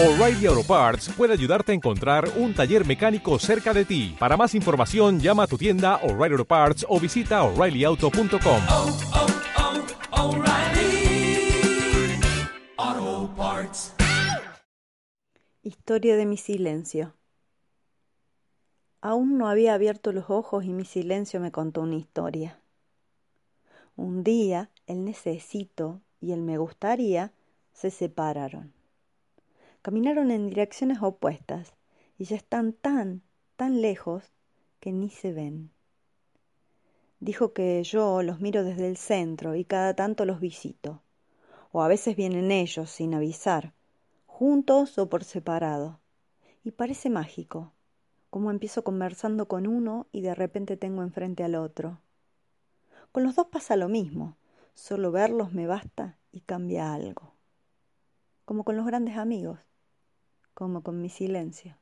O'Reilly Auto Parts puede ayudarte a encontrar un taller mecánico cerca de ti. Para más información, llama a tu tienda O'Reilly Auto Parts o visita oreillyauto.com. oh, oh, Parts. Historia de mi silencio. Aún no había abierto los ojos y mi silencio me contó una historia. Un día el necesito y el me gustaría se separaron. Caminaron en direcciones opuestas y ya están tan, tan lejos que ni se ven. Dijo que yo los miro desde el centro y cada tanto los visito. O a veces vienen ellos sin avisar, juntos o por separado. Y parece mágico, como empiezo conversando con uno y de repente tengo enfrente al otro. Con los dos pasa lo mismo, solo verlos me basta y cambia algo. Como con los grandes amigos como con mi silencio.